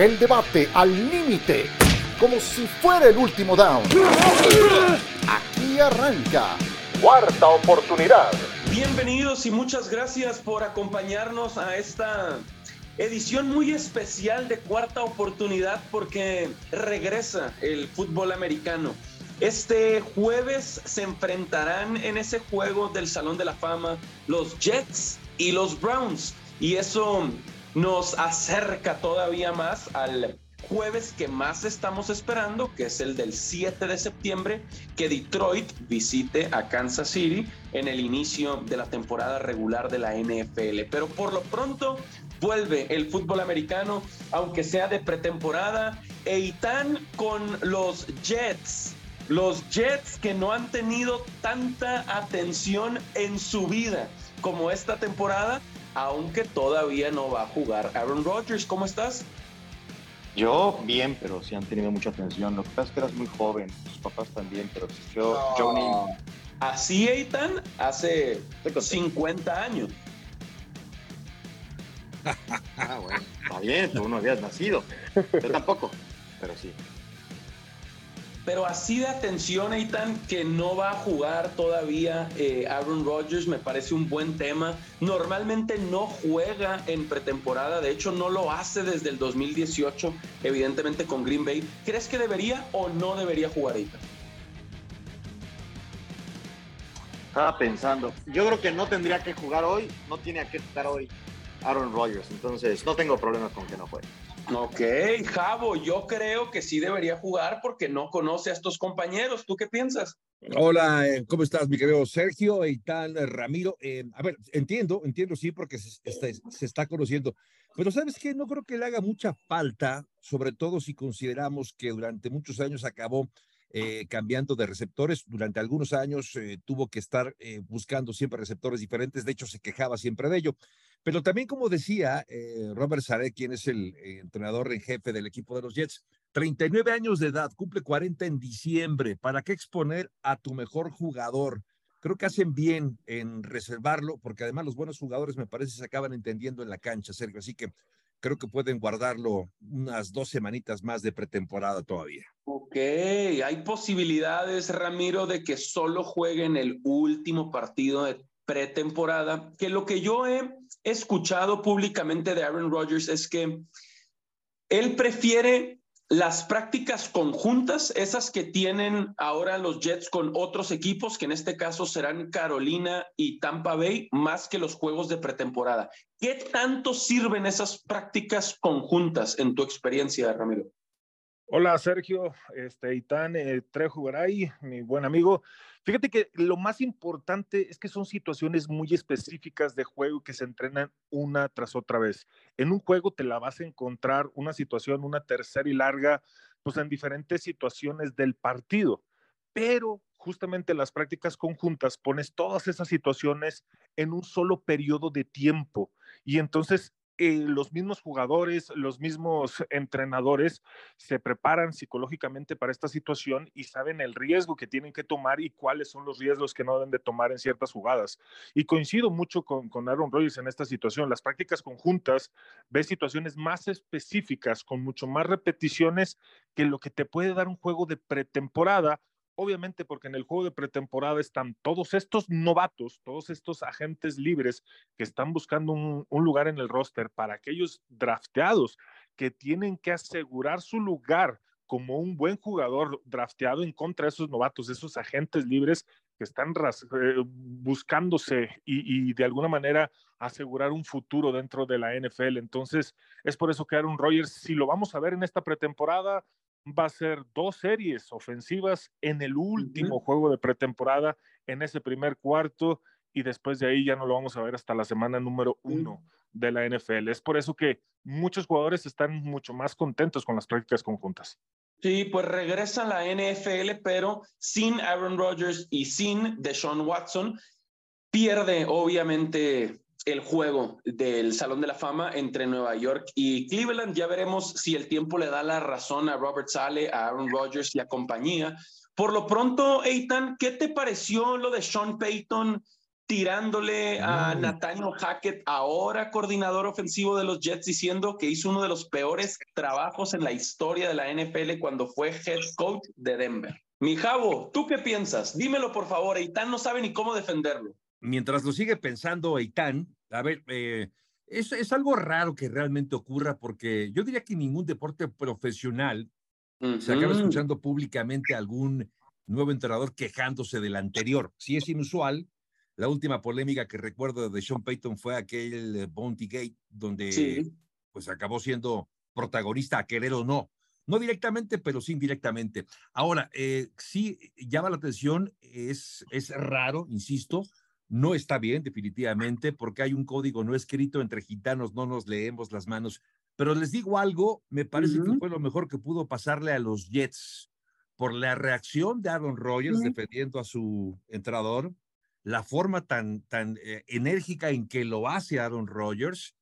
El debate al límite, como si fuera el último down. Aquí arranca. Cuarta oportunidad. Bienvenidos y muchas gracias por acompañarnos a esta edición muy especial de Cuarta Oportunidad porque regresa el fútbol americano. Este jueves se enfrentarán en ese juego del Salón de la Fama los Jets y los Browns. Y eso nos acerca todavía más al jueves que más estamos esperando, que es el del 7 de septiembre, que Detroit visite a Kansas City en el inicio de la temporada regular de la NFL. Pero por lo pronto vuelve el fútbol americano, aunque sea de pretemporada, Eitan con los Jets los Jets que no han tenido tanta atención en su vida como esta temporada, aunque todavía no va a jugar Aaron Rodgers. ¿Cómo estás? Yo bien, pero sí han tenido mucha atención. Lo que pasa es que eras muy joven, tus papás también, pero yo, no. Así, Eitan, hace 50 años. ah, bueno, está bien, tú no habías nacido. Yo tampoco, pero sí pero así de atención, Eitan, que no va a jugar todavía eh, Aaron Rodgers, me parece un buen tema. Normalmente no juega en pretemporada, de hecho no lo hace desde el 2018, evidentemente con Green Bay. ¿Crees que debería o no debería jugar Eitan? Estaba pensando, yo creo que no tendría que jugar hoy, no tiene que estar hoy Aaron Rodgers, entonces no tengo problemas con que no juegue. Ok, Javo, yo creo que sí debería jugar porque no conoce a estos compañeros. ¿Tú qué piensas? Hola, eh, ¿cómo estás, mi querido Sergio, Eitan, Ramiro? Eh, a ver, entiendo, entiendo, sí, porque se, se, está conociendo. Pero sabes que no creo que le haga mucha falta, sobre todo si consideramos que durante muchos años acabó eh, cambiando de receptores. Durante algunos años tuvo que estar buscando siempre receptores diferentes. De hecho, se quejaba siempre de ello. Pero también, como decía eh, Robert Sare, quien es el eh, entrenador en jefe del equipo de los Jets, 39 años de edad, cumple 40 en diciembre. ¿Para qué exponer a tu mejor jugador? Creo que hacen bien en reservarlo, porque además los buenos jugadores me parece se acaban entendiendo en la cancha, Sergio. Así que creo que pueden guardarlo unas dos semanitas más de pretemporada todavía. Ok, hay posibilidades, Ramiro, de que solo jueguen el último partido de pretemporada, que lo que yo he escuchado públicamente de Aaron Rodgers es que él prefiere las prácticas conjuntas, esas que tienen ahora los Jets con otros equipos, que en este caso serán Carolina y Tampa Bay, más que los juegos de pretemporada. ¿Qué tanto sirven esas prácticas conjuntas en tu experiencia, Ramiro? Hola Sergio, este Itán eh, Trejo Garay, mi buen amigo. Fíjate que lo más importante es que son situaciones muy específicas de juego que se entrenan una tras otra vez. En un juego te la vas a encontrar una situación, una tercera y larga, pues en diferentes situaciones del partido, pero justamente las prácticas conjuntas pones todas esas situaciones en un solo periodo de tiempo y entonces eh, los mismos jugadores, los mismos entrenadores se preparan psicológicamente para esta situación y saben el riesgo que tienen que tomar y cuáles son los riesgos que no deben de tomar en ciertas jugadas. Y coincido mucho con, con Aaron Rodgers en esta situación. Las prácticas conjuntas ves situaciones más específicas, con mucho más repeticiones que lo que te puede dar un juego de pretemporada obviamente porque en el juego de pretemporada están todos estos novatos, todos estos agentes libres que están buscando un, lugar en el roster para aquellos drafteados que tienen que asegurar su lugar como un buen jugador drafteado en contra de esos novatos, esos agentes libres que están eh, buscándose y, y, de alguna manera asegurar un futuro dentro de la NFL. Entonces, es por eso que Aaron Rodgers, si lo vamos a ver en esta pretemporada, va a ser dos series ofensivas en el último juego de pretemporada, en ese primer cuarto, y después de ahí ya no lo vamos a ver hasta la semana número uno de la NFL. Es por eso que muchos jugadores están mucho más contentos con las prácticas conjuntas. Sí, pues regresa a la NFL, pero sin Aaron Rodgers y sin Deshaun Watson. Pierde, obviamente, el juego del Salón de la Fama entre Nueva York y Cleveland. Ya veremos si el tiempo le da la razón a Robert Sale, a Aaron Rodgers y a compañía. Por lo pronto, Eitan, ¿qué te pareció lo de Sean Payton tirándole a Nathaniel Hackett, ahora coordinador ofensivo de los Jets, diciendo que hizo uno de los peores trabajos en la historia de la NFL cuando fue head coach de Denver. Mi Javo, ¿tú qué piensas? Dímelo por favor, Eitan no sabe ni cómo defenderlo. Mientras lo sigue pensando Eitan, a ver, eh, es, es, algo raro que realmente ocurra porque yo diría que ningún deporte profesional se acaba escuchando públicamente a algún nuevo entrenador quejándose del anterior. Sí es inusual, la última polémica que recuerdo de Sean Payton fue aquel eh, Bounty Gate, donde pues acabó siendo protagonista, a querer o no. No directamente, pero sí indirectamente. Ahora, eh, sí llama la atención, es, es raro, insisto, no está bien definitivamente, porque hay un código no escrito entre gitanos, no nos leemos las manos. Pero les digo algo, me parece que fue lo mejor que pudo pasarle a los Jets por la reacción de Aaron Rodgers defendiendo a su entrenador, la forma tan, tan eh, enérgica en que lo hace Aaron Rodgers,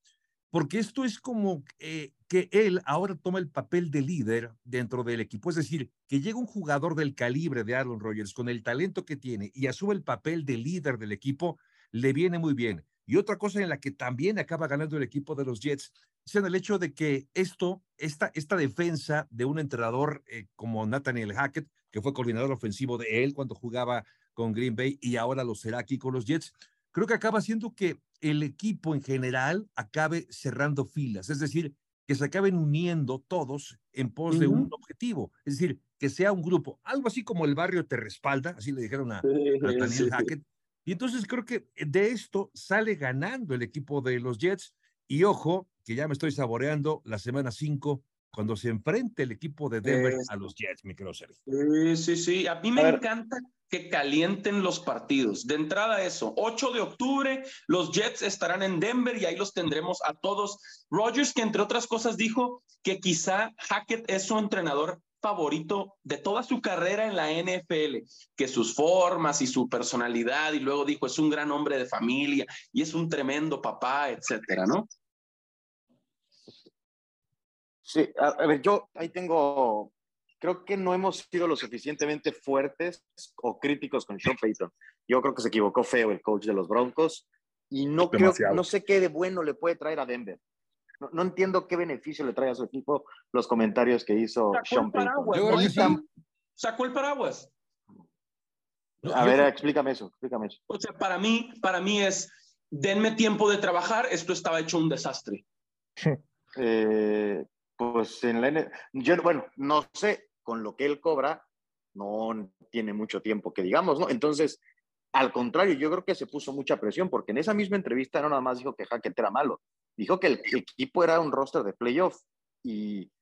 porque esto es como eh, que él ahora toma el papel de líder dentro del equipo, es decir, que llega un jugador del calibre de Aaron Rodgers con el talento que tiene y asume el papel de líder del equipo, le viene muy bien. Y otra cosa en la que también acaba ganando el equipo de los Jets es en el hecho de que esto, esta, esta defensa de un entrenador eh, como Nathaniel Hackett, que fue coordinador ofensivo de él cuando jugaba con Green Bay y ahora lo será aquí con los Jets, creo que acaba haciendo que el equipo en general acabe cerrando filas, es decir, que se acaben uniendo todos en pos de un objetivo, es decir, que sea un grupo, algo así como el barrio te respalda, así le dijeron a, Daniel Hackett. Y entonces creo que de esto sale ganando el equipo de los Jets. Y ojo, que ya me estoy saboreando la semana 5 cuando se enfrente el equipo de Denver a los Jets, mi querido Sergio. Sí, sí, sí. A mí me encanta que calienten los partidos. De entrada eso, 8 de octubre, los Jets estarán en Denver y ahí los tendremos a todos. Rogers, que entre otras cosas dijo que quizá Hackett es su entrenador favorito de toda su carrera en la NFL, que sus formas y su personalidad, y luego dijo, es un gran hombre de familia y es un tremendo papá, etcétera, ¿no? Sí, a, ver, yo ahí tengo, creo que no hemos sido lo suficientemente fuertes o críticos con Sean Payton. Yo creo que se equivocó feo el coach de los Broncos y no creo, no sé qué de bueno le puede traer a Denver. No, entiendo qué beneficio le trae a su equipo los comentarios que hizo Sean Payton. Sacó el paraguas. A ver, explícame eso, explícame eso. O sea, para mí, para mí es, denme tiempo de trabajar, esto estaba hecho un desastre. Eh, pues en la yo, bueno, no sé, con lo que él cobra, no tiene mucho tiempo que digamos, ¿no? Entonces, al contrario, yo creo que se puso mucha presión, porque en esa misma entrevista no nada más dijo que Hackett era malo, dijo que el equipo era un roster de playoff y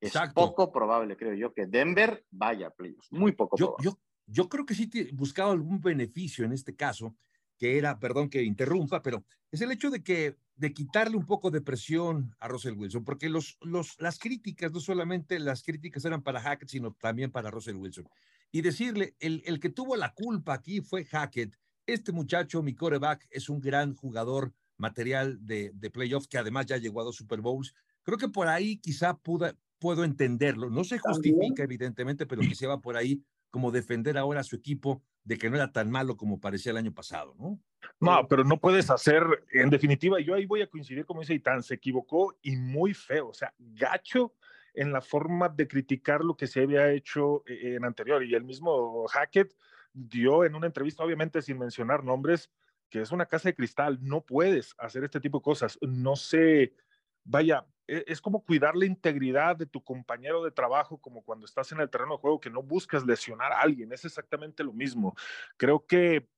es poco probable, creo yo, que Denver vaya a playoffs, muy poco yo, Yo, yo creo que sí buscaba algún beneficio en este caso, que era, perdón que interrumpa, pero es el hecho de que de quitarle un poco de presión a Russell Wilson, porque los, los, las críticas, no solamente las críticas eran para Hackett, sino también para Russell Wilson. Y decirle, el, el que tuvo la culpa aquí fue Hackett. Este muchacho, mi coreback, es un gran jugador material de, de playoffs, que además ya llegó a dos Super Bowls. Creo que por ahí quizá puda, puedo entenderlo. No se justifica, evidentemente, pero quizá va por ahí como defender ahora a su equipo de que no era tan malo como parecía el año pasado, ¿no? No, pero no puedes hacer, en definitiva, yo ahí voy a coincidir, como dice Itán, se equivocó y muy feo, o sea, gacho en la forma de criticar lo que se había hecho eh, en anterior. Y el mismo Hackett dio en una entrevista, obviamente sin mencionar nombres, que es una casa de cristal, no puedes hacer este tipo de cosas. No sé, vaya, es como cuidar la integridad de tu compañero de trabajo, como cuando estás en el terreno de juego, que no buscas lesionar a alguien, es exactamente lo mismo. Creo que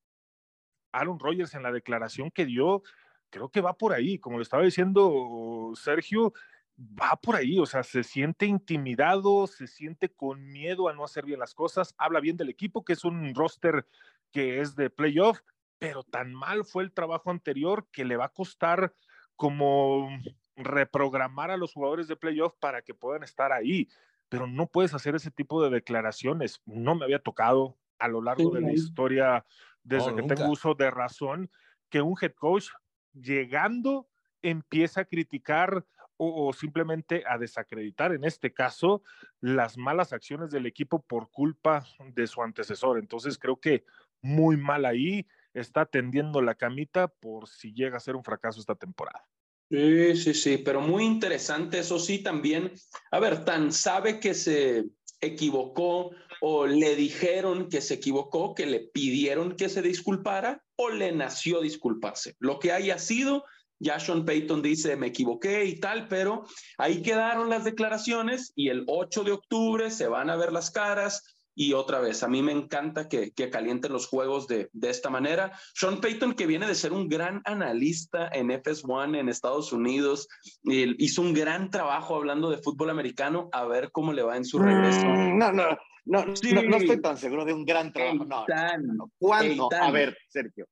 Aaron Rodgers en la declaración que dio, creo que va por ahí, como le estaba diciendo Sergio, va por ahí, o sea, se siente intimidado, se siente con miedo a no hacer bien las cosas, habla bien del equipo, que es un roster que es de playoff, pero tan mal fue el trabajo anterior que le va a costar como reprogramar a los jugadores de playoff para que puedan estar ahí, pero no puedes hacer ese tipo de declaraciones. No me había tocado a lo largo de la historia, desde que tengo uso de razón, que un head coach llegando empieza a criticar o, simplemente a desacreditar, en este caso, las malas acciones del equipo por culpa de su antecesor. Entonces creo que muy mal ahí está tendiendo la camita por si llega a ser un fracaso esta temporada. Sí, sí, sí, pero muy interesante, eso sí, también. A ver, tan sabe que se equivocó o le dijeron que se equivocó, que le pidieron que se disculpara o le nació disculparse. Lo que haya sido, ya Sean Payton dice, me equivoqué y tal, pero ahí quedaron las declaraciones y el 8 de octubre se van a ver las caras y otra vez, a mí me encanta que, que calienten los juegos de, de, esta manera. Sean Payton, que viene de ser un gran analista en FS1 en Estados Unidos, hizo un gran trabajo hablando de fútbol americano, a ver cómo le va en su regreso. Mm, no, no, no, sí. no, no, estoy tan seguro de un gran trabajo. No, no, no, ¿Cuándo? A ver, Sergio.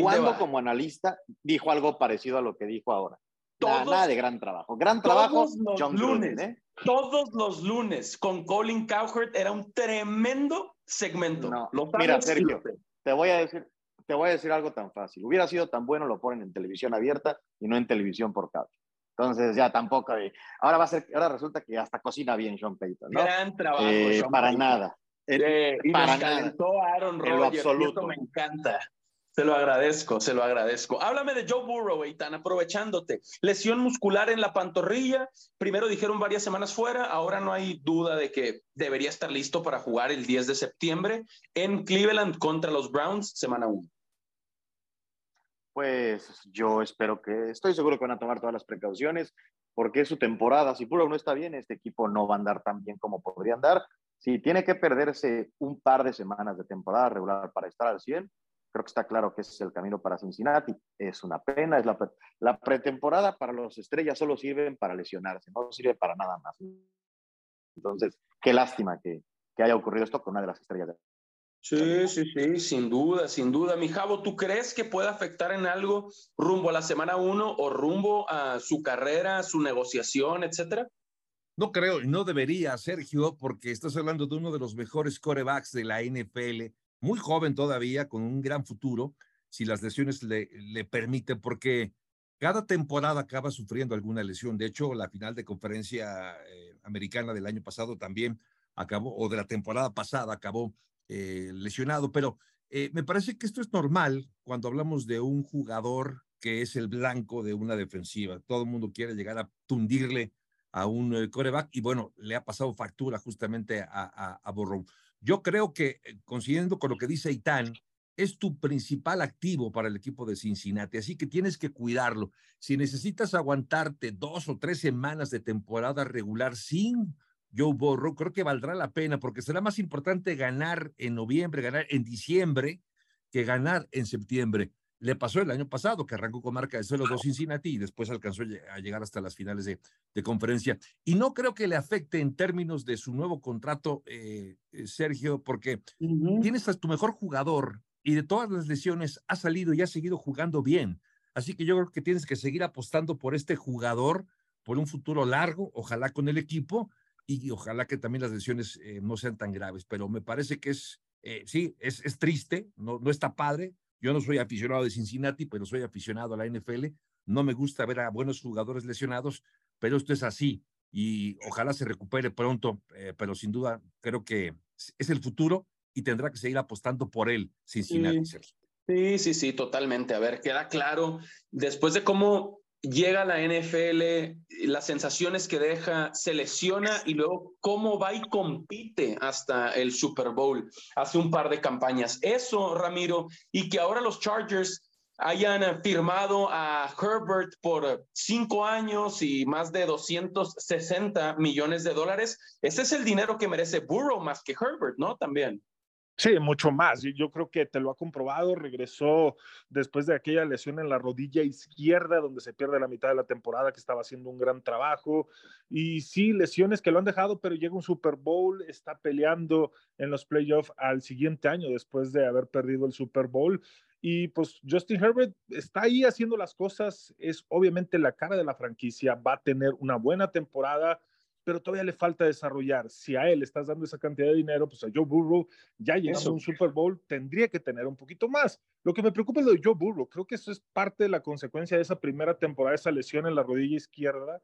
¿Cuándo como analista dijo algo parecido a lo que dijo ahora? Todos, nada de gran trabajo. Gran trabajo, John lunes. Gruden, ¿eh? todos los lunes con Colin Cowherd era un tremendo segmento. No, mira, Sergio, te voy a decir, te voy a decir algo tan fácil. Hubiera sido tan bueno lo ponen en televisión abierta y no en televisión por cable. Entonces ya tampoco. Ahora va a ser, ahora resulta que hasta cocina bien Sean Payton, ¿no? Gran trabajo. Eh, Sean para Payton. nada. Eh, y para nos nada. Aaron En lo Rodgers. y absoluto. esto me encanta. Se lo agradezco, se lo agradezco. Háblame de Joe Burrow, Eitan, aprovechándote. Lesión muscular en la pantorrilla. Primero dijeron varias semanas fuera, ahora no hay duda de que debería estar listo para jugar el 10 de septiembre en Cleveland contra los Browns, semana 1. Pues yo espero que, estoy seguro que van a tomar todas las precauciones, porque es su temporada. Si Burrow no está bien, este equipo no va a andar tan bien como podría andar. Si tiene que perderse un par de semanas de temporada regular para estar al 100, creo que está claro que ese es el camino para Cincinnati. Es una pena, es la, pre la pretemporada para los estrellas solo sirven para lesionarse, no sirve para nada más. Entonces, qué lástima que, que haya ocurrido esto con una de las estrellas. De... Sí, sí, sí, sin duda, sin duda. Mi Javo, ¿tú crees que puede afectar en algo rumbo a la semana 1 o rumbo a su carrera, su negociación, etcétera? No creo, y no debería, Sergio, porque estás hablando de uno de los mejores corebacks de la NFL, muy joven todavía, con un gran futuro, si las lesiones le, le permiten, porque cada temporada acaba sufriendo alguna lesión. De hecho, la final de conferencia eh, americana del año pasado también acabó, o de la temporada pasada acabó eh, lesionado, pero eh, me parece que esto es normal cuando hablamos de un jugador que es el blanco de una defensiva. Todo el mundo quiere llegar a tundirle a un eh, coreback y bueno, le ha pasado factura justamente a, a, a. Yo creo que, eh, coincidiendo con lo que dice Itán, es tu principal activo para el equipo de Cincinnati, así que tienes que cuidarlo. Si necesitas aguantarte dos o tres semanas de temporada regular sin Joe Burrow, creo que valdrá la pena porque será más importante ganar en noviembre, ganar en diciembre, que ganar en septiembre. Le pasó el año pasado, que arrancó con marca de 0-2 Cincinnati y después alcanzó a llegar hasta las finales de, de, conferencia. Y no creo que le afecte en términos de su nuevo contrato, eh, Sergio, porque uh -huh. tienes a tu mejor jugador y de todas las lesiones ha salido y ha seguido jugando bien. Así que yo creo que tienes que seguir apostando por este jugador, por un futuro largo, ojalá con el equipo, y ojalá que también las lesiones eh, no sean tan graves. Pero me parece que es, eh, sí, es, es triste, no, no está padre. Yo no soy aficionado de Cincinnati, pero soy aficionado a la NFL. No me gusta ver a buenos jugadores lesionados, pero esto es así y ojalá se recupere pronto, eh, pero sin duda creo que es el futuro y tendrá que seguir apostando por él, Cincinnati. Sí, sí, sí, sí, totalmente. A ver, queda claro, después de cómo llega a la NFL, las sensaciones que deja, se lesiona y luego cómo va y compite hasta el Super Bowl hace un par de campañas. Eso, Ramiro, y que ahora los Chargers hayan firmado a Herbert por cinco años y más de 260 millones de dólares. Ese es el dinero que merece Burrow más que Herbert, ¿no? También. Sí, mucho más. Yo creo que te lo ha comprobado. Regresó después de aquella lesión en la rodilla izquierda, donde se pierde la mitad de la temporada, que estaba haciendo un gran trabajo. Y sí, lesiones que lo han dejado, pero llega un Super Bowl, está peleando en los playoffs al siguiente año, después de haber perdido el Super Bowl. Y pues Justin Herbert está ahí haciendo las cosas, es obviamente la cara de la franquicia, va a tener una buena temporada pero todavía le falta desarrollar. Si a él estás dando esa cantidad de dinero, pues a Joe Burrow, ya llegando a un Super Bowl, tendría que tener un poquito más. Lo que me preocupa es lo de Joe Burrow. Creo que eso es parte de la consecuencia de esa primera temporada, esa lesión en la rodilla izquierda,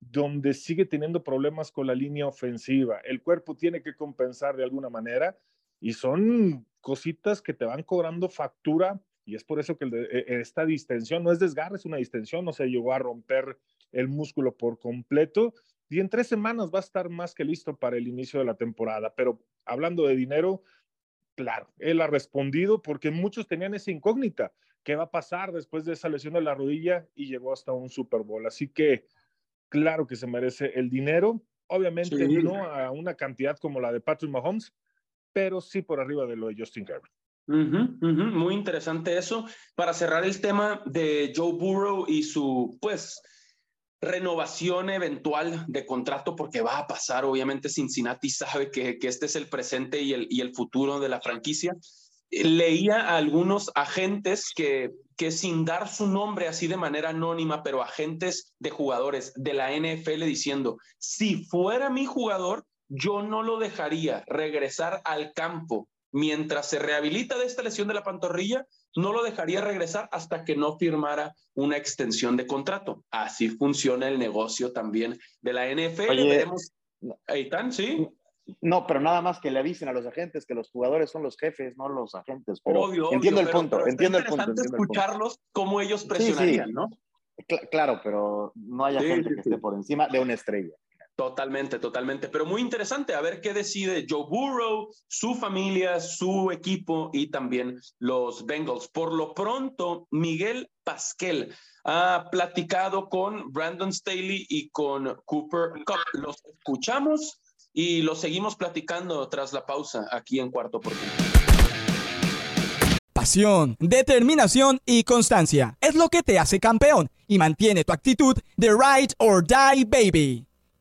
donde sigue teniendo problemas con la línea ofensiva. El cuerpo tiene que compensar de alguna manera y son cositas que te van cobrando factura Y es por eso que e, esta distensión no es desgarre, es una distensión, no se llegó a romper el músculo por completo. Y en tres semanas va a estar más que listo para el inicio de la temporada. Pero hablando de dinero, claro, él ha respondido porque muchos tenían esa incógnita. ¿Qué va a pasar después de esa lesión de la rodilla? Y llegó hasta un Super Bowl. Así que, claro que se merece el dinero. Obviamente no a una cantidad como la de Patrick Mahomes, pero sí por arriba de lo de Justin Herbert. Muy interesante eso. Para cerrar el tema de Joe Burrow y su, pues, renovación eventual de contrato, porque va a pasar, obviamente Cincinnati sabe que, que este es el presente y el, y el futuro de la franquicia. Leía a algunos agentes que, que sin dar su nombre así de manera anónima, pero agentes de jugadores de la NFL diciendo, si fuera mi jugador, yo no lo dejaría regresar al campo mientras se rehabilita de esta lesión de la pantorrilla, no lo dejaría regresar hasta que no firmara una extensión de contrato. Así funciona el negocio también de la NFL. Oye, Eitan, ¿sí? No, pero nada más que le avisen a los agentes que los jugadores son los jefes, no los agentes. Pero entiendo el punto, entiendo el punto. escucharlos cómo ellos presionarían, ¿no? claro, pero no hay gente que esté por encima de una estrella. Totalmente, totalmente. Pero muy interesante a ver qué decide Joe Burrow, su familia, su equipo y también los Bengals. Por lo pronto, Miguel Pasquel ha platicado con Brandon Staley y con Cooper Cup. Los escuchamos y los seguimos platicando tras la pausa aquí en Cuarto Oportunidad. Pasión, determinación y constancia es lo que te hace campeón y mantiene tu actitud de ride or die baby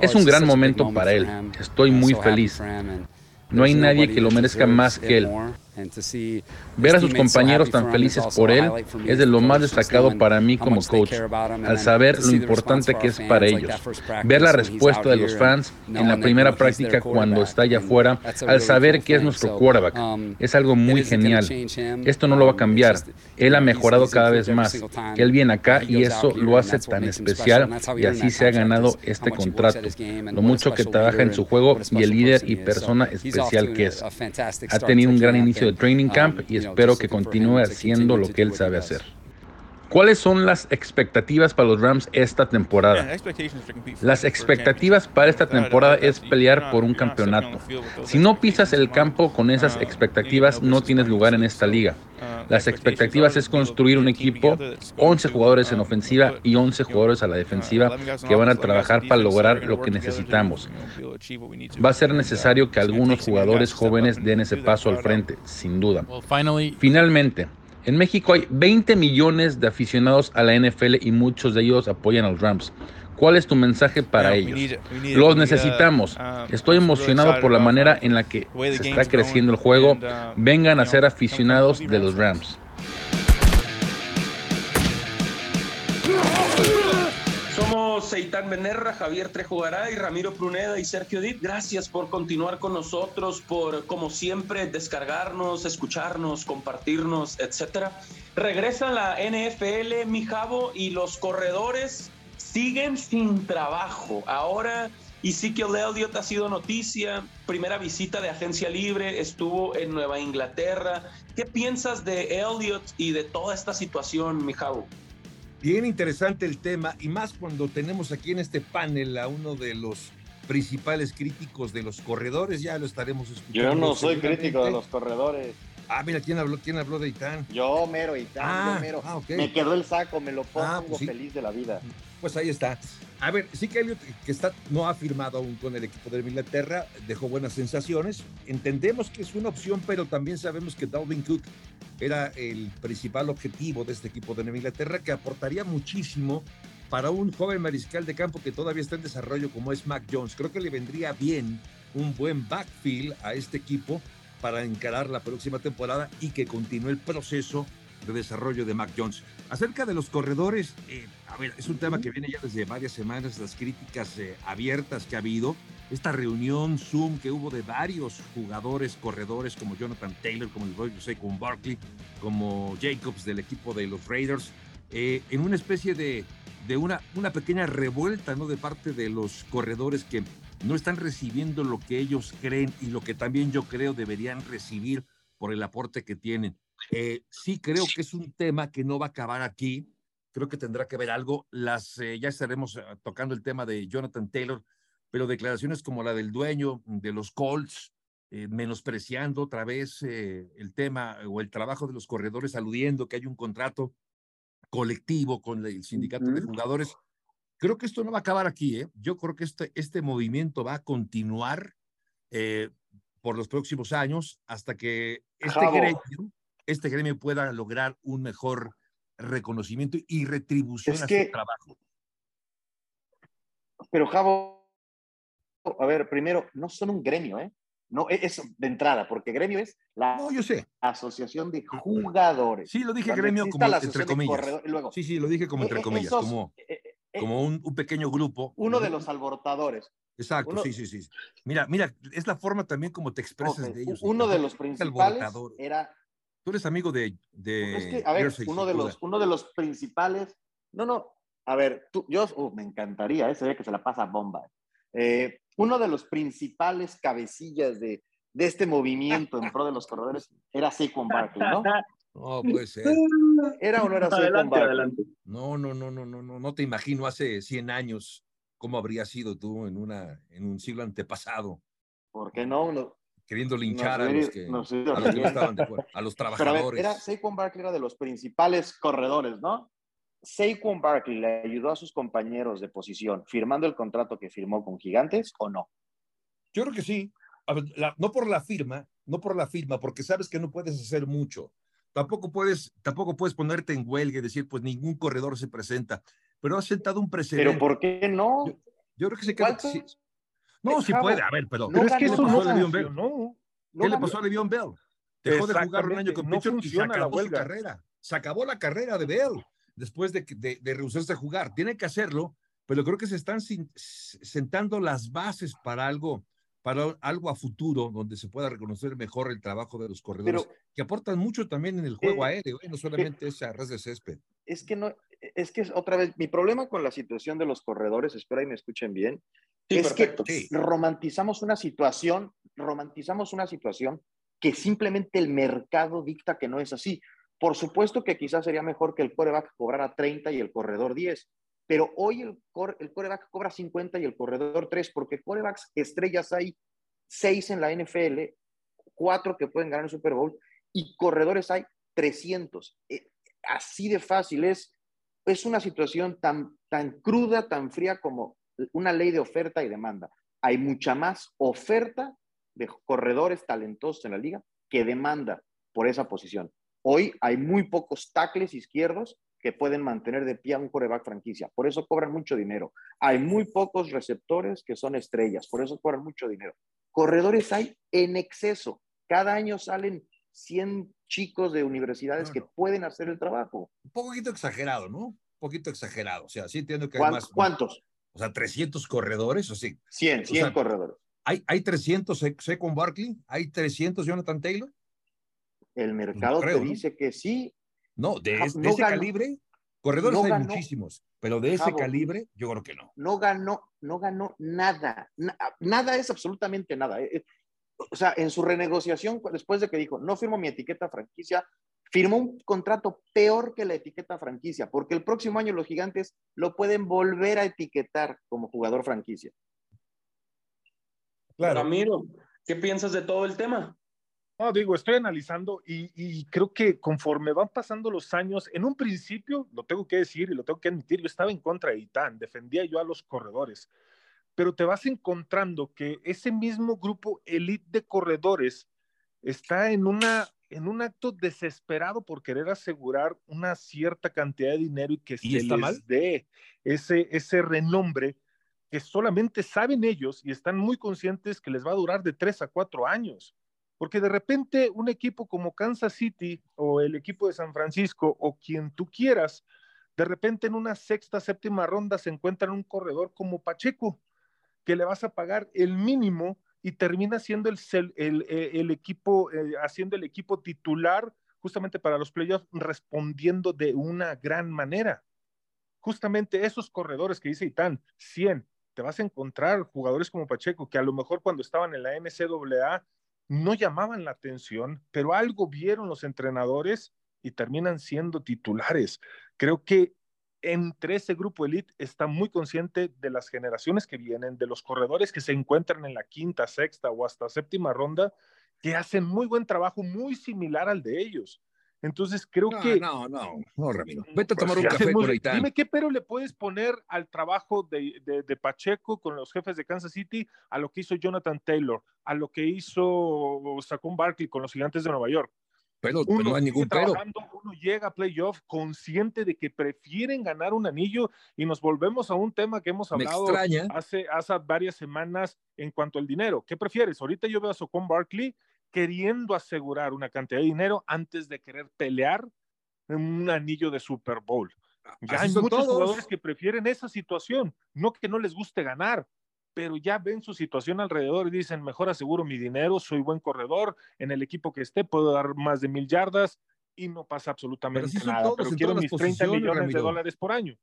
Es un gran momento para él. Estoy muy feliz. No hay nadie que lo merezca más que él. Ver a sus compañeros tan felices por él es de lo más destacado para mí como coach, al saber lo importante que es para ellos. Ver la respuesta de los fans en la primera práctica cuando está allá afuera, al saber que es nuestro quarterback, um, es algo muy genial. Esto no lo va a cambiar. Él ha mejorado cada vez más. Él viene acá y eso lo hace tan especial y así se ha ganado este contrato. Lo mucho que trabaja en su juego y el líder y persona especial que es. Ha tenido un gran inicio de training camp y espero que continúe haciendo lo que él sabe hacer. ¿Cuáles son las expectativas para los Rams esta temporada? Las expectativas para esta temporada es pelear por un campeonato. Si no pisas el campo con esas expectativas, no tienes lugar en esta liga. Las expectativas es construir un equipo, 11 jugadores en ofensiva y 11 jugadores a la defensiva que van a trabajar para lograr lo que necesitamos. Va a ser necesario que algunos jugadores jóvenes den ese paso al frente, sin duda. Finalmente, en México hay 20 millones de aficionados a la NFL y muchos de ellos apoyan a los Rams. ¿Cuál es tu mensaje para ellos? Los necesitamos. Um, Estoy emocionado por la manera en la que se está creciendo el juego. Um, Vengan a ser aficionados de los Rams. Seitan Benerra, Javier Trejogará y Ramiro Pruneda y Sergio Dip. Gracias por continuar con nosotros, por como siempre descargarnos, escucharnos, compartirnos, etcétera. Regresa la NFL, mi Javo, y los corredores siguen sin trabajo. Ahora Ezekiel Elliott ha sido noticia, primera visita de agencia libre, estuvo en Nueva Inglaterra. ¿Qué piensas de Elliott y de toda esta situación, mi Javo? Bien interesante el tema y más cuando tenemos aquí en este panel a uno de los principales críticos de los corredores, ya lo estaremos escuchando. Yo no soy crítico de los corredores. Ah, mira, ¿quién habló, quién habló de Itán? Yo, mero, Itán, ah, yo, mero. Ah, Me quedó el saco, me lo pongo ah, pues sí. feliz de la vida. Pues ahí está. A ver, sí que Elliot, que está, no ha firmado aún con el equipo de Inglaterra, dejó buenas sensaciones. Entendemos que es una opción, pero también sabemos que Dalvin Cook era el principal objetivo de este equipo de Inglaterra, que aportaría muchísimo para un joven mariscal de campo que todavía está en desarrollo como es Mac Jones. Creo que le vendría bien un buen backfield a este equipo para encarar la próxima temporada y que continúe el proceso de desarrollo de Mac Jones. Acerca de los corredores, eh, a ver, es un tema que viene ya desde varias semanas, las críticas eh, abiertas que ha habido, esta reunión Zoom que hubo de varios jugadores, corredores como Jonathan Taylor, como el Roy como Barkley, como Jacobs del equipo de los Raiders, eh, en una especie de, de una, una pequeña revuelta ¿no? de parte de los corredores que no están recibiendo lo que ellos creen y lo que también yo creo deberían recibir por el aporte que tienen. Eh, sí creo que es un tema que no va a acabar aquí. Creo que tendrá que ver algo. Las, eh, ya estaremos eh, tocando el tema de Jonathan Taylor, pero declaraciones como la del dueño de los Colts, eh, menospreciando otra vez el tema o el trabajo de los corredores, aludiendo que hay un contrato colectivo con el sindicato uh -huh. de jugadores. Creo que esto no va a acabar aquí. ¿eh? Yo creo que este, este movimiento va a continuar por los próximos años hasta que este gremio, este gremio pueda lograr un mejor reconocimiento y retribución es a que, su trabajo. Pero Javo, a ver, primero, no son un gremio, ¿eh? No, es de entrada, porque gremio es la no, yo sé. asociación de jugadores. Sí, lo dije Cuando gremio como entre comillas. Luego, sí, sí, lo dije como entre comillas, esos, como, eh, eh, como un, un, pequeño grupo. Uno ¿no? de los alborotadores. Exacto, uno, sí, sí, sí. Mira, mira, es la forma también como te expresas okay. de ellos. Uno de los principales era Tú eres amigo de. de es que, a ver, uno de, los, uno de los principales. No, no. A ver, tú, yo uh, me encantaría, ¿eh? se ve que se la pasa bomba. Eh, uno de los principales cabecillas de, de este movimiento en pro de los corredores era Saquon Barkley, ¿no? No, puede ser. ¿Era o no era Saquon Barkley? No, no, no, no, no, no, no te imagino hace 100 años cómo habría sido tú en, una, en un siglo antepasado. ¿Por qué no? No queriendo linchar no, a, los que, no, sí, a los que no estaban de acuerdo, a los trabajadores. Pero a ver, era, Saquon Barkley era de los principales corredores, ¿no? Saquon Barkley le ayudó a sus compañeros de posición firmando el contrato que firmó con Gigantes o no? Yo creo que sí. Ver, la, no por la firma, no por la firma, porque sabes que no puedes hacer mucho. Tampoco puedes, tampoco puedes ponerte en huelga y decir, pues ningún corredor se presenta. Pero has sentado un precedente. ¿Pero por qué no? Yo, yo creo que se queda. Sí, no, sí puede, a ver, pero. No, pero es que eso no Bell? No, ¿Qué le pasó a Le'Veon Bell? Dejó de jugar un año con no y se acabó la su carrera. Se acabó la carrera de Bell después de, de, de rehusarse a jugar. Tiene que hacerlo, pero creo que se están sin, sentando las bases para algo, para algo a futuro donde se pueda reconocer mejor el trabajo de los corredores, pero, que aportan mucho también en el juego eh, aéreo, ¿eh? no solamente eh, esa res de césped. Es que no, es que otra vez, mi problema con la situación de los corredores, espero y me escuchen bien, Sí, es perfecto. que sí. romantizamos una situación, romantizamos una situación que simplemente el mercado dicta que no es así. Por supuesto que quizás sería mejor que el coreback cobrara 30 y el corredor 10, pero hoy el, core, el coreback cobra 50 y el corredor 3, porque corebacks estrellas hay 6 en la NFL, 4 que pueden ganar el Super Bowl, y corredores hay 300. Así de fácil, es, es una situación tan, tan cruda, tan fría como una ley de oferta y demanda. Hay mucha más oferta de corredores talentosos en la liga que demanda por esa posición. Hoy hay muy pocos tackles izquierdos que pueden mantener de pie a un coreback franquicia. Por eso cobran mucho dinero. Hay muy pocos receptores que son estrellas. Por eso cobran mucho dinero. Corredores hay en exceso. Cada año salen 100 chicos de universidades que pueden hacer el trabajo. Un poquito exagerado, ¿no? Un poquito exagerado. O sea, sí entiendo que hay ¿Cuántos? más. ¿Cuántos? O sea, 300 corredores, o sí. 100, 100 o sea, corredores. ¿Hay, ¿Hay 300 Saquon Barkley? ¿Hay 300 Jonathan Taylor? El mercado no creo, te dice ¿no? que sí. No, de, es, de ese ganó. calibre, corredores hay ganó. muchísimos, pero de ese Javo, calibre, yo creo que no. No ganó, no ganó nada. Na, nada es absolutamente nada. Eh, O sea, en su renegociación, después de que dijo, no firmo mi etiqueta franquicia, firmó un contrato peor que la etiqueta franquicia, porque el próximo año los gigantes lo pueden volver a etiquetar como jugador franquicia. Claro. Ramiro, ¿qué piensas de todo el tema? No, digo, estoy analizando y, y, creo que conforme van pasando los años, en un principio, lo tengo que decir y lo tengo que admitir, yo estaba en contra de Itán, defendía yo a los corredores, pero te vas encontrando que ese mismo grupo elite de corredores está en, una, en un acto desesperado por querer asegurar una cierta cantidad de dinero y que se les dé ese, ese renombre que solamente saben ellos y están muy conscientes que les va a durar de tres a cuatro años. Porque de repente un equipo como Kansas City o el equipo de San Francisco o quien tú quieras, de repente en una sexta, séptima ronda se encuentran un corredor como Pacheco, que le vas a pagar el mínimo y termina siendo el, el, equipo, eh, haciendo el equipo titular justamente para los playoffs, respondiendo de una gran manera. Justamente esos corredores que dice Itán, 100, te vas a encontrar jugadores como Pacheco, que a lo mejor cuando estaban en la NCAA no llamaban la atención, pero algo vieron los entrenadores y terminan siendo titulares. Creo que entre ese grupo elite está muy consciente de las generaciones que vienen, de los corredores que se encuentran en la quinta, sexta o hasta séptima ronda, que hacen muy buen trabajo, muy similar al de ellos. Entonces creo que. No, no, no, Ramiro. Vete a tomar un café por ahí. Dime qué pero le puedes poner al trabajo de, de, Pacheco con los jefes de Kansas City a lo que hizo Jonathan Taylor, a lo que hizo Saquon Barkley con los gigantes de Nueva York. Pero, uno no hay ningún pero. Uno llega a playoff consciente de que prefieren ganar un anillo y nos volvemos a un tema que hemos hablado hace, hace varias semanas en cuanto al dinero. ¿Qué prefieres? Ahorita yo veo a Saquon Barkley queriendo asegurar una cantidad de dinero antes de querer pelear en un anillo de Super Bowl. Ya hay muchos jugadores que prefieren esa situación, no que no les guste ganar, pero ya ven su situación alrededor y dicen, mejor aseguro mi dinero, soy buen corredor, en el equipo que esté puedo dar más de mil yardas y no pasa absolutamente nada, pero quiero mis 30 millones de dólares por año.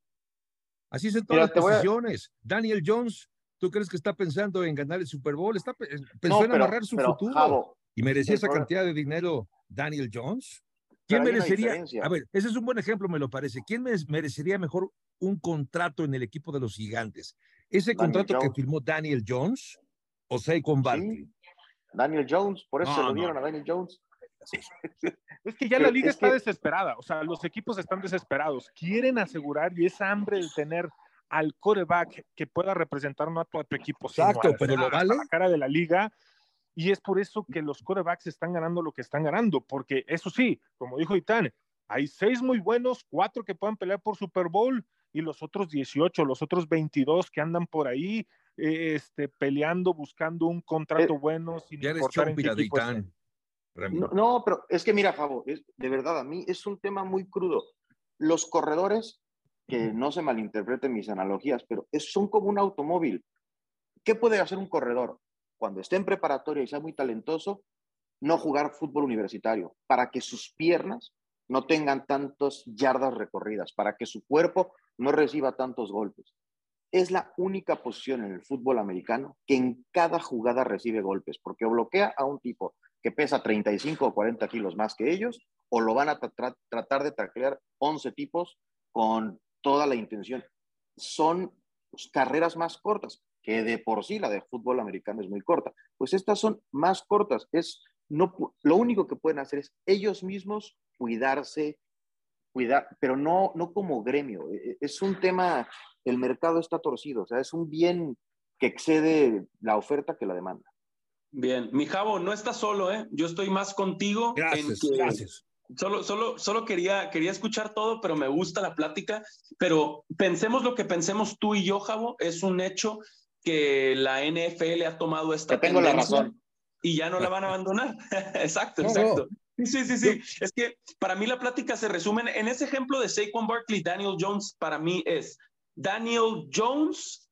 Así es en todas las posiciones. Daniel Jones, ¿tú crees que está pensando en ganar el Super Bowl? Está pensando en amarrar su futuro. ¿Y merecía esa cantidad de dinero Daniel Jones? ¿Quién merecería? A ver, ese es un buen ejemplo, me lo parece. ¿Quién merecería mejor un contrato en el equipo de los gigantes? ¿Ese contrato que firmó Daniel Jones o Saquon Barkley? Daniel Jones, por eso se lo dieron a Daniel Jones. Es que ya la liga está desesperada, o sea, los equipos están desesperados, quieren asegurar y esa hambre de tener al coreback que pueda representar no a tu, equipo, Exacto, pero lo vale. la cara de la liga, y es por eso que los quarterbacks están ganando lo que están ganando, porque eso sí, como dijo Itán, hay seis muy buenos, cuatro que puedan pelear por Super Bowl y los otros 18, los otros 22 que andan por ahí eh, este, peleando, buscando un contrato eh, bueno sin importar en qué no, no, pero es que mira, Fabo, de verdad, a mí es un tema muy crudo. Los corredores, que no se malinterpreten mis analogías, pero es, son como un automóvil. ¿Qué puede hacer un corredor? cuando esté en preparatoria y sea muy talentoso, no jugar fútbol universitario, para que sus piernas no tengan tantas yardas recorridas, para que su cuerpo no reciba tantos golpes. Es la única posición en el fútbol americano que en cada jugada recibe golpes, porque bloquea a un tipo que pesa 35 o 40 kilos más que ellos, o lo van a tratar de taclear 11 tipos con toda la intención. Son carreras más cortas que de por sí la de fútbol americano es muy corta. Pues estas son más cortas. Es, no, lo único que pueden hacer es ellos mismos cuidarse, cuidar, pero no, no como gremio. E, e, es un tema, el mercado está torcido, o sea, es un bien que excede la oferta que la demanda. Bien, mi Javo, no estás solo, ¿eh? Yo estoy más contigo. Gracias, gracias. Solo, solo, solo quería, quería escuchar todo, pero me gusta la plática. Pero pensemos lo que pensemos tú y yo, Javo, es un hecho que la NFL ha tomado esta tengo la razón. y ya no la van a abandonar. exacto, exacto. Sí, sí, sí. Es que para mí la plática se resume en ese ejemplo de Saquon Barkley, Daniel Jones, para mí es Daniel Jones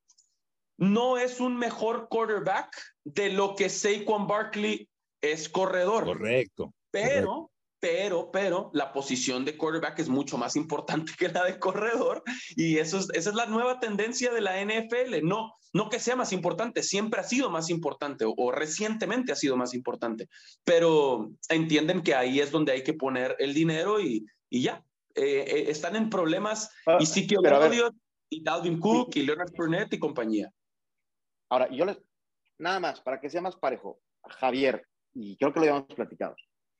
no es un mejor quarterback de lo que Saquon Barkley es corredor. Correcto. Pero pero, pero la posición de quarterback es mucho más importante que la de corredor y eso es, esa es la nueva tendencia de la NFL. No, no que sea más importante, siempre ha sido más importante o, recientemente ha sido más importante, pero entienden que ahí es donde hay que poner el dinero y, y ya. Eh, eh, están en problemas ah, y sí que y Dalvin Cook y Leonard Fournette y compañía. Ahora, yo les, nada más, para que sea más parejo, Javier, y creo que lo habíamos platicado.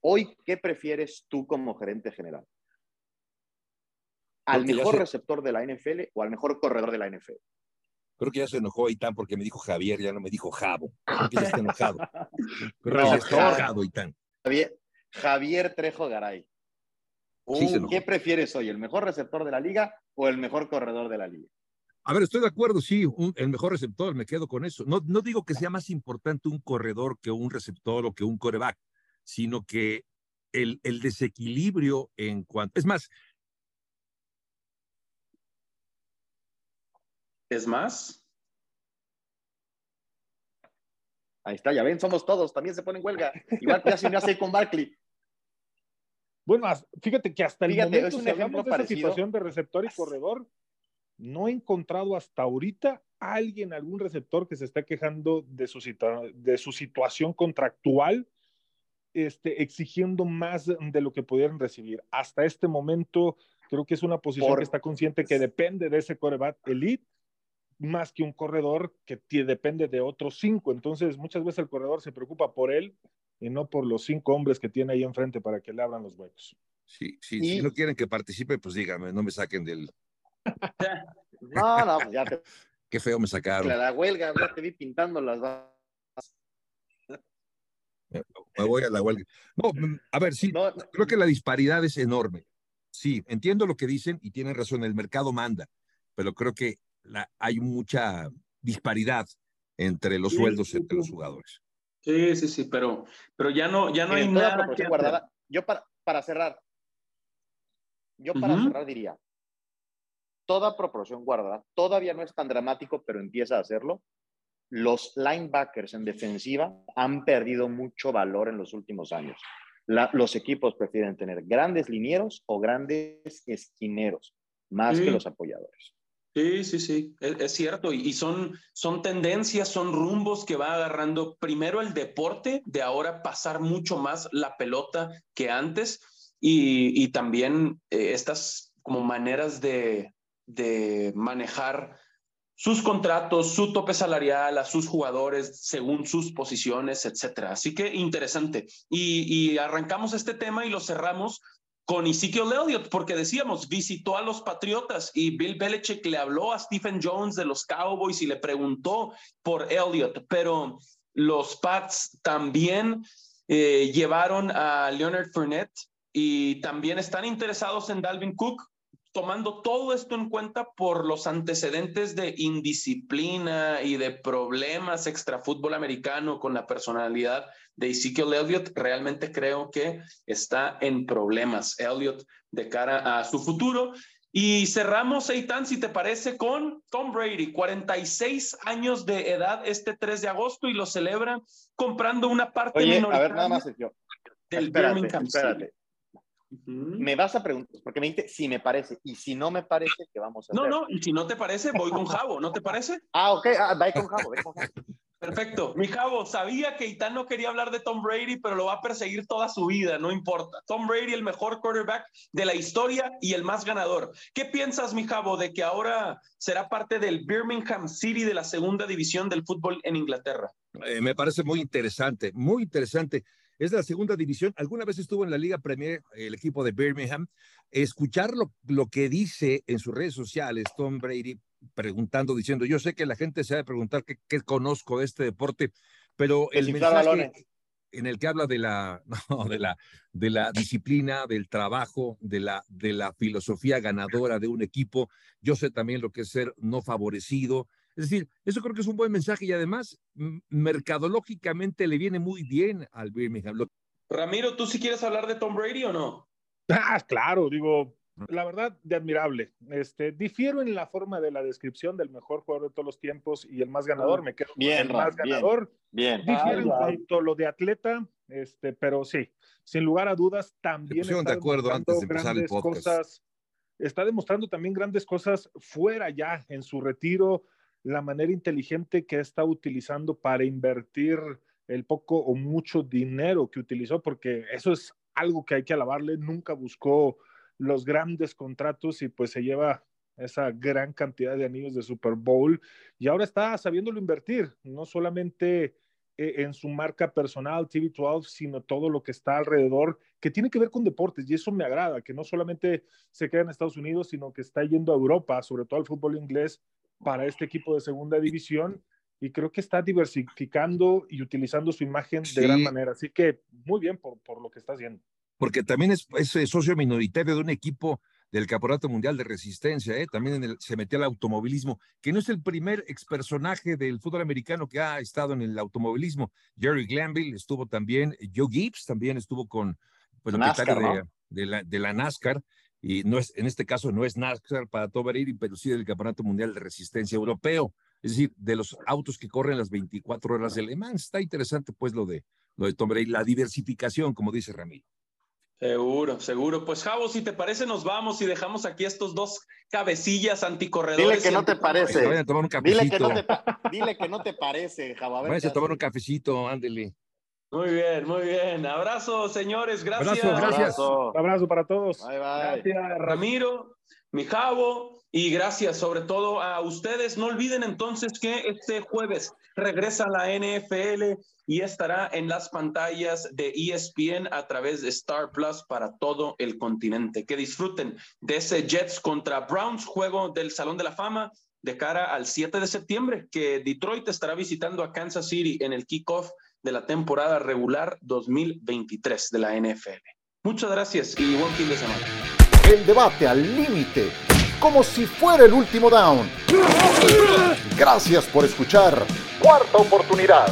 Hoy, ¿qué prefieres tú como gerente general? ¿Al mejor receptor de la NFL o al mejor corredor de la NFL? Creo que ya se enojó Itán porque me dijo Javier, ya no me dijo Javo. Creo que ya está enojado. Creo que ya está enojado Itán. Javier, Javier Trejo Garay. ¿Qué prefieres hoy, el mejor receptor de la liga o el mejor corredor de la liga? A ver, estoy de acuerdo, sí, el mejor receptor, me quedo con eso. No, no digo que sea más importante un corredor que un receptor o que un coreback, sino que el, el desequilibrio en cuanto... Es más... ¿Es más? Ahí está, ya ven, somos todos, también se ponen huelga. Igual que ya se con Barkley. Bueno, fíjate que hasta el momento, si hablamos de esa situación de receptor y corredor, no he encontrado hasta ahorita alguien, algún receptor que se esté quejando de su, de su situación contractual, este, exigiendo más de lo que pudieran recibir. Hasta este momento, creo que es una posición que está consciente que depende de ese coreback elite más que un corredor que depende de otros cinco. Entonces, muchas veces el corredor se preocupa por él y no por los cinco hombres que tiene ahí enfrente para que le abran los huecos. Sí, sí, Si no quieren que participe, pues dígame, no me saquen del, no, no, pues ya te... Qué feo me sacaron. La, huelga, ya te vi pintando las Me voy a la huelga. No, mm, a ver, sí, creo que la disparidad es enorme. Sí, entiendo lo que dicen y tienen razón, el mercado manda, pero creo que la, hay mucha disparidad entre los sueldos entre los jugadores. Sí, sí, sí, pero, pero ya no, ya no hay nada. guardada. Yo para, para cerrar, yo para cerrar diría, toda proporción guardada, todavía no es tan dramático, pero empieza a hacerlo. Los linebackers en defensiva han perdido mucho valor en los últimos años. los equipos prefieren tener grandes linieros o grandes esquineros, más que los apoyadores. Sí, sí, sí, es, cierto. Y, son, son tendencias, son rumbos que va agarrando primero el deporte, de ahora pasar mucho más la pelota que antes, y, también eh, estas como maneras de, de manejar sus contratos, su tope salarial a sus jugadores según sus posiciones, etcétera. Así que interesante. Y, arrancamos este tema y lo cerramos con Ezekiel Elliott, porque decíamos, visitó a los Patriotas y Bill Belichick le habló a Stephen Jones de los Cowboys y le preguntó por Elliott, pero los Pats también eh, llevaron a Leonard Fournette y también están interesados en Dalvin Cook, tomando todo esto en cuenta por los antecedentes de indisciplina y de problemas extra fútbol americano con la personalidad de Ezekiel Elliott, realmente creo que está en problemas Elliott de cara a su futuro. Y cerramos, Eitan, si te parece, con Tom Brady, 46 años de edad este 3 de agosto y lo celebra comprando una parte Oye, a ver, nada más, del Birmingham espérate. Me vas a preguntar, porque me dijiste si me parece, y si no me parece, ¿qué vamos a hacer? No, no, y si no te parece, voy con Javo, ¿no te parece? Ah, ok, ah, con Javo, con Javo. Perfecto. Mi Javo, sabía que Itán no quería hablar de Tom Brady, pero lo va a perseguir toda su vida, no importa. Tom Brady, el mejor quarterback de la historia y el más ganador. ¿Qué piensas, mi Javo, de que ahora será parte del Birmingham City de la segunda división del fútbol en Inglaterra? Eh, me parece muy interesante, muy interesante es de la segunda división. Alguna vez estuvo en la Liga Premier, el equipo de Birmingham. Escuchar lo, que dice en sus redes sociales Tom Brady, preguntando, diciendo, yo sé que la gente se va a preguntar qué, conozco de este deporte, pero el mensaje en el que habla de la, de la, de la disciplina, del trabajo, de la, de la filosofía ganadora de un equipo, yo sé también lo que es ser no favorecido, es decir, eso creo que es un buen mensaje y además mercadológicamente le viene muy bien al Birmingham. Ramiro, ¿tú sí quieres hablar de Tom Brady o no? Ah, claro, digo, la verdad, de admirable. Este, difiero en la forma de la descripción del mejor jugador de todos los tiempos y el más ganador. Me quedo bien, el más ganador. Bien. Difiero en cuanto a lo de atleta, este, pero sí, sin lugar a dudas, también. Se de acuerdo antes de empezar el podcast. Cosas, está demostrando también grandes cosas fuera ya en su retiro la manera inteligente que está utilizando para invertir el poco o mucho dinero que utilizó, porque eso es algo que hay que alabarle, nunca buscó los grandes contratos y pues se lleva esa gran cantidad de anillos de Super Bowl y ahora está sabiéndolo invertir, no solamente eh, en su marca personal, TV12, sino todo lo que está alrededor, que tiene que ver con deportes, y eso me agrada, que no solamente se queda en Estados Unidos, sino que está yendo a Europa, sobre todo al fútbol inglés, para este equipo de segunda división, y creo que está diversificando y utilizando su imagen de gran manera. Así que muy bien por, por lo que está haciendo. Porque también es, es socio minoritario de un equipo del Campeonato Mundial de Resistencia, ¿eh? también se metió al automovilismo, que no es el primer ex personaje del fútbol americano que ha estado en el automovilismo. Jerry Glanville estuvo también, Joe Gibbs también estuvo con pues, NASCAR, de, la, de la NASCAR, y no es, en este caso no es NASCAR para Tom pero sí del Campeonato Mundial de Resistencia Europeo, es decir, de los autos que corren las 24 horas de Le Mans. Está interesante pues lo de, lo de Tom Brady, la diversificación, como dice Ramiro. Seguro, seguro. Pues Javo, si te parece, nos vamos y dejamos aquí estos dos cabecillas anticorredores. Dile que no te parece. Dile que no te, dile que no te parece, Javo. Váyanse a tomar un cafecito, ándele. Muy bien, muy bien. Abrazo, señores. Gracias. Abrazo, gracias. Un abrazo para todos. Bye, bye. Gracias, Ramiro, mi Javo, y gracias sobre todo a ustedes. No olviden entonces que este jueves regresa la NFL y estará en las pantallas de ESPN a través de Star Plus para todo el continente. Que disfruten de ese Jets contra Browns, juego del Salón de la Fama de cara al 7 de septiembre, que Detroit estará visitando a Kansas City en el kickoff de la temporada regular 2023 de la NFL. Muchas gracias y buen fin de semana. El debate al límite, como si fuera el último down. Gracias por escuchar. Cuarta oportunidad.